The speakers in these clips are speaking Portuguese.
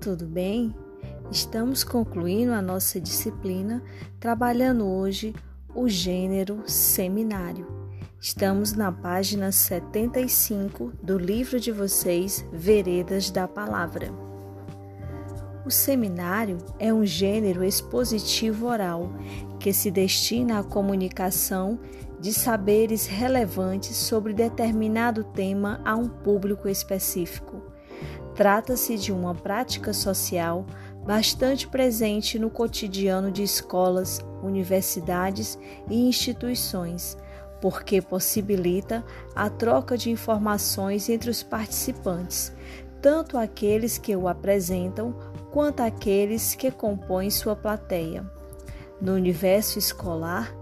tudo bem? Estamos concluindo a nossa disciplina trabalhando hoje o gênero seminário. Estamos na página 75 do livro de vocês, Veredas da Palavra. O seminário é um gênero expositivo oral que se destina à comunicação de saberes relevantes sobre determinado tema a um público específico. Trata-se de uma prática social bastante presente no cotidiano de escolas, universidades e instituições, porque possibilita a troca de informações entre os participantes, tanto aqueles que o apresentam quanto aqueles que compõem sua plateia. No universo escolar,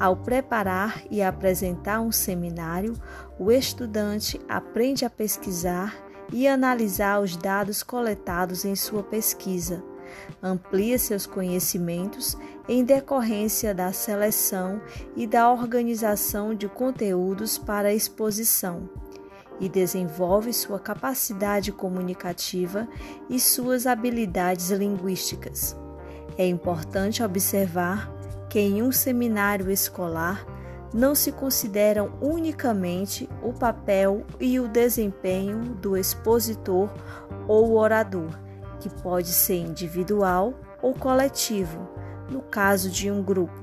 ao preparar e apresentar um seminário, o estudante aprende a pesquisar e analisar os dados coletados em sua pesquisa, amplia seus conhecimentos em decorrência da seleção e da organização de conteúdos para exposição e desenvolve sua capacidade comunicativa e suas habilidades linguísticas. É importante observar que em um seminário escolar não se consideram unicamente o papel e o desempenho do expositor ou orador, que pode ser individual ou coletivo, no caso de um grupo.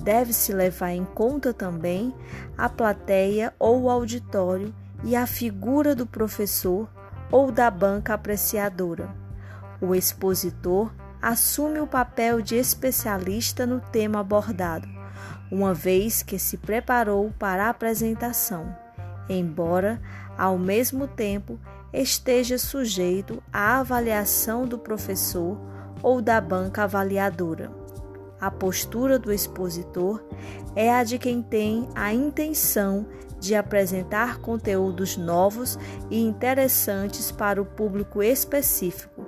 Deve-se levar em conta também a plateia ou auditório e a figura do professor ou da banca apreciadora. O expositor assume o papel de especialista no tema abordado, uma vez que se preparou para a apresentação, embora, ao mesmo tempo, esteja sujeito à avaliação do professor ou da banca avaliadora. A postura do expositor é a de quem tem a intenção de apresentar conteúdos novos e interessantes para o público específico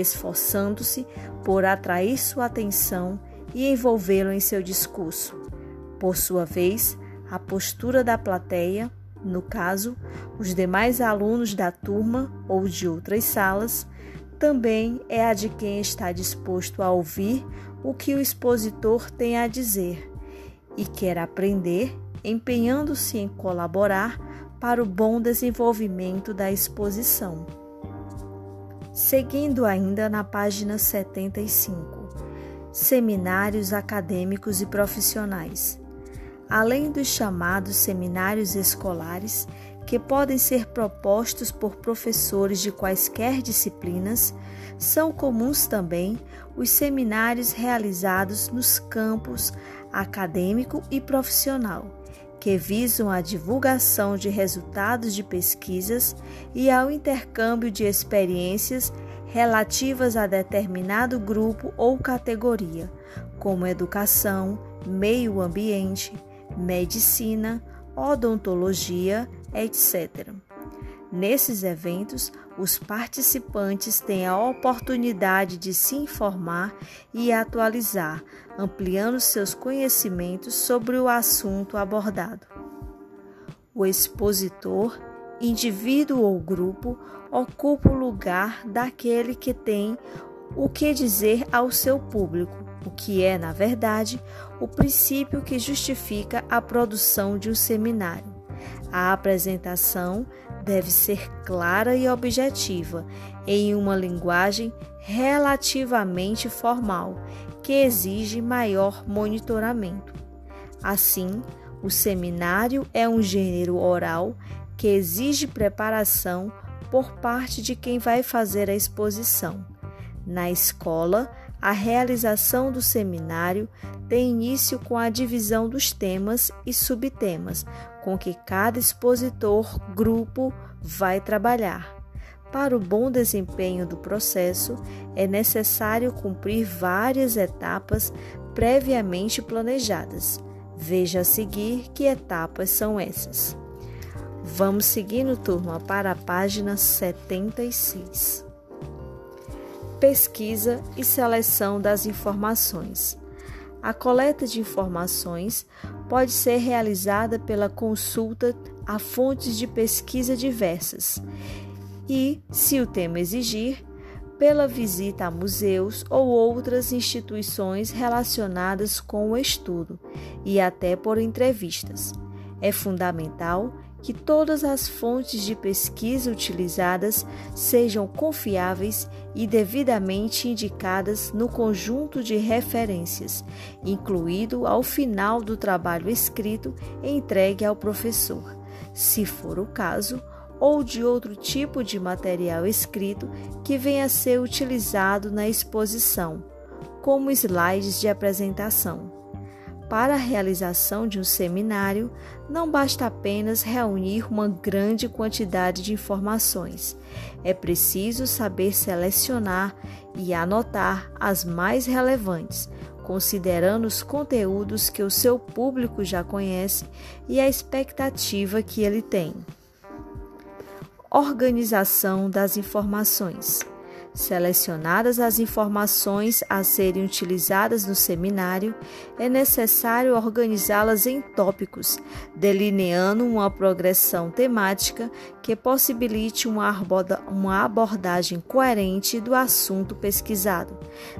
esforçando-se por atrair sua atenção e envolvê-lo em seu discurso. Por sua vez, a postura da plateia, no caso, os demais alunos da turma ou de outras salas, também é a de quem está disposto a ouvir o que o expositor tem a dizer e quer aprender, empenhando-se em colaborar para o bom desenvolvimento da exposição. Seguindo ainda na página 75, Seminários acadêmicos e profissionais. Além dos chamados seminários escolares, que podem ser propostos por professores de quaisquer disciplinas, são comuns também os seminários realizados nos campos acadêmico e profissional que visam a divulgação de resultados de pesquisas e ao intercâmbio de experiências relativas a determinado grupo ou categoria, como educação, meio ambiente, medicina, odontologia, etc. Nesses eventos, os participantes têm a oportunidade de se informar e atualizar, ampliando seus conhecimentos sobre o assunto abordado. O expositor, indivíduo ou grupo, ocupa o lugar daquele que tem o que dizer ao seu público, o que é, na verdade, o princípio que justifica a produção de um seminário. A apresentação deve ser clara e objetiva, em uma linguagem relativamente formal, que exige maior monitoramento. Assim, o seminário é um gênero oral que exige preparação por parte de quem vai fazer a exposição. Na escola, a realização do seminário tem início com a divisão dos temas e subtemas, com que cada expositor grupo vai trabalhar. Para o bom desempenho do processo, é necessário cumprir várias etapas previamente planejadas. Veja a seguir que etapas são essas. Vamos seguindo, turma, para a página 76. Pesquisa e seleção das informações. A coleta de informações pode ser realizada pela consulta a fontes de pesquisa diversas e, se o tema exigir, pela visita a museus ou outras instituições relacionadas com o estudo e até por entrevistas. É fundamental que todas as fontes de pesquisa utilizadas sejam confiáveis e devidamente indicadas no conjunto de referências, incluído ao final do trabalho escrito entregue ao professor, se for o caso, ou de outro tipo de material escrito que venha a ser utilizado na exposição, como slides de apresentação. Para a realização de um seminário, não basta apenas reunir uma grande quantidade de informações. É preciso saber selecionar e anotar as mais relevantes, considerando os conteúdos que o seu público já conhece e a expectativa que ele tem. Organização das informações. Selecionadas as informações a serem utilizadas no seminário, é necessário organizá-las em tópicos, delineando uma progressão temática que possibilite uma abordagem coerente do assunto pesquisado.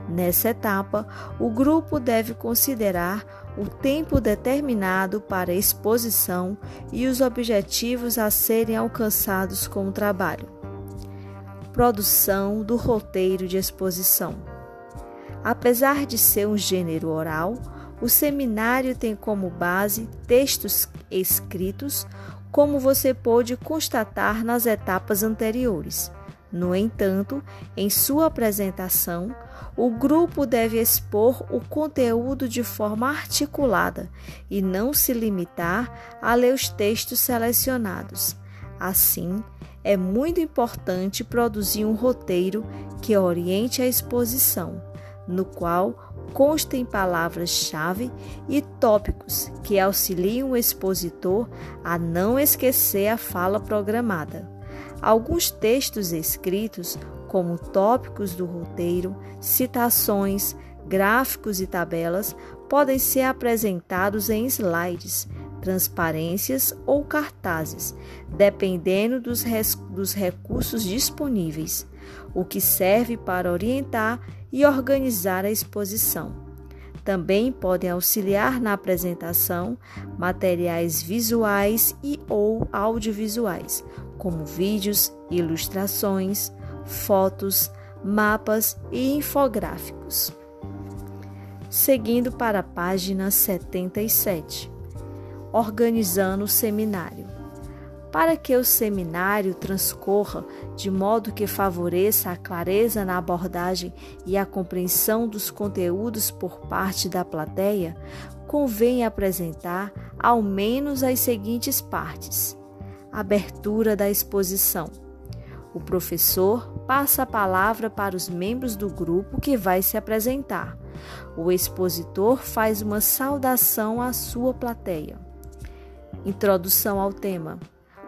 Nessa etapa, o grupo deve considerar o tempo determinado para a exposição e os objetivos a serem alcançados com o trabalho produção do roteiro de exposição. Apesar de ser um gênero oral, o seminário tem como base textos escritos, como você pôde constatar nas etapas anteriores. No entanto, em sua apresentação, o grupo deve expor o conteúdo de forma articulada e não se limitar a ler os textos selecionados. Assim, é muito importante produzir um roteiro que oriente a exposição, no qual constem palavras-chave e tópicos que auxiliem o expositor a não esquecer a fala programada. Alguns textos escritos, como tópicos do roteiro, citações, gráficos e tabelas, podem ser apresentados em slides transparências ou cartazes, dependendo dos, dos recursos disponíveis, o que serve para orientar e organizar a exposição. Também podem auxiliar na apresentação materiais visuais e ou audiovisuais, como vídeos, ilustrações, fotos, mapas e infográficos. Seguindo para a página 77 organizando o seminário. Para que o seminário transcorra de modo que favoreça a clareza na abordagem e a compreensão dos conteúdos por parte da plateia, convém apresentar ao menos as seguintes partes: abertura da exposição. O professor passa a palavra para os membros do grupo que vai se apresentar. O expositor faz uma saudação à sua plateia. Introdução ao tema.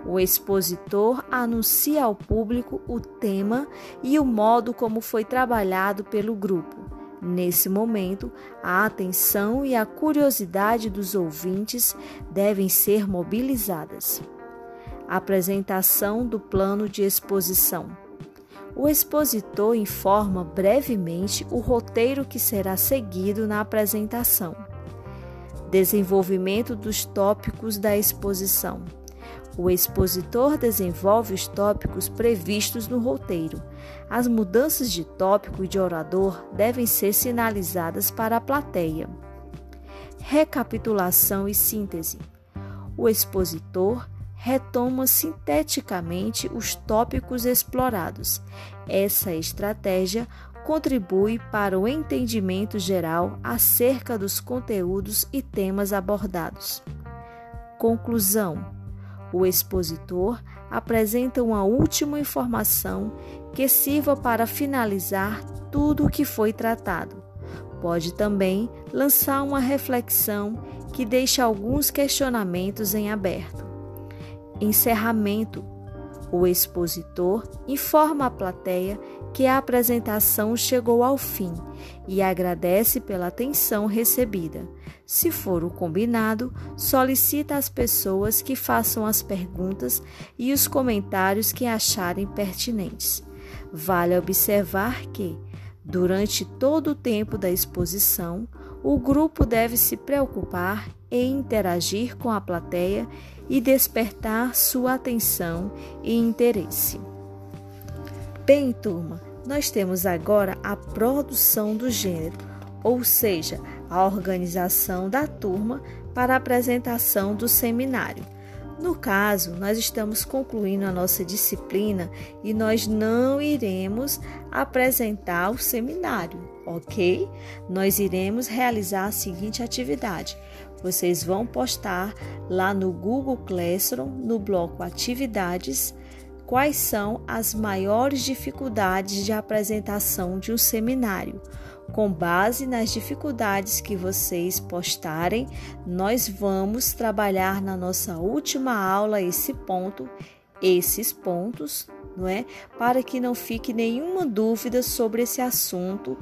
O expositor anuncia ao público o tema e o modo como foi trabalhado pelo grupo. Nesse momento, a atenção e a curiosidade dos ouvintes devem ser mobilizadas. Apresentação do plano de exposição. O expositor informa brevemente o roteiro que será seguido na apresentação. Desenvolvimento dos tópicos da exposição. O expositor desenvolve os tópicos previstos no roteiro. As mudanças de tópico e de orador devem ser sinalizadas para a plateia. Recapitulação e síntese. O expositor retoma sinteticamente os tópicos explorados. Essa estratégia contribui para o entendimento geral acerca dos conteúdos e temas abordados. Conclusão: o expositor apresenta uma última informação que sirva para finalizar tudo o que foi tratado. Pode também lançar uma reflexão que deixa alguns questionamentos em aberto. Encerramento: o expositor informa a plateia que a apresentação chegou ao fim e agradece pela atenção recebida. Se for o combinado, solicita às pessoas que façam as perguntas e os comentários que acharem pertinentes. Vale observar que, durante todo o tempo da exposição, o grupo deve se preocupar em interagir com a plateia e despertar sua atenção e interesse. Bem, turma, nós temos agora a produção do gênero, ou seja, a organização da turma para a apresentação do seminário. No caso, nós estamos concluindo a nossa disciplina e nós não iremos apresentar o seminário, ok? Nós iremos realizar a seguinte atividade. Vocês vão postar lá no Google Classroom, no bloco Atividades, quais são as maiores dificuldades de apresentação de um seminário. Com base nas dificuldades que vocês postarem, nós vamos trabalhar na nossa última aula esse ponto, esses pontos, não é? Para que não fique nenhuma dúvida sobre esse assunto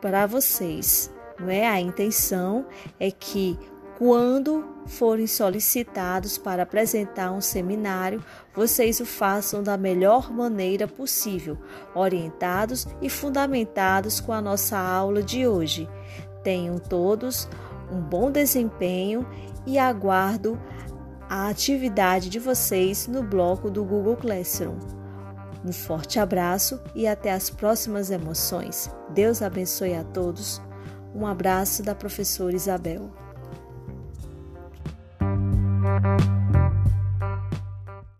para vocês, não é? A intenção é que quando forem solicitados para apresentar um seminário, vocês o façam da melhor maneira possível, orientados e fundamentados com a nossa aula de hoje. Tenham todos um bom desempenho e aguardo a atividade de vocês no bloco do Google Classroom. Um forte abraço e até as próximas emoções. Deus abençoe a todos. Um abraço da professora Isabel.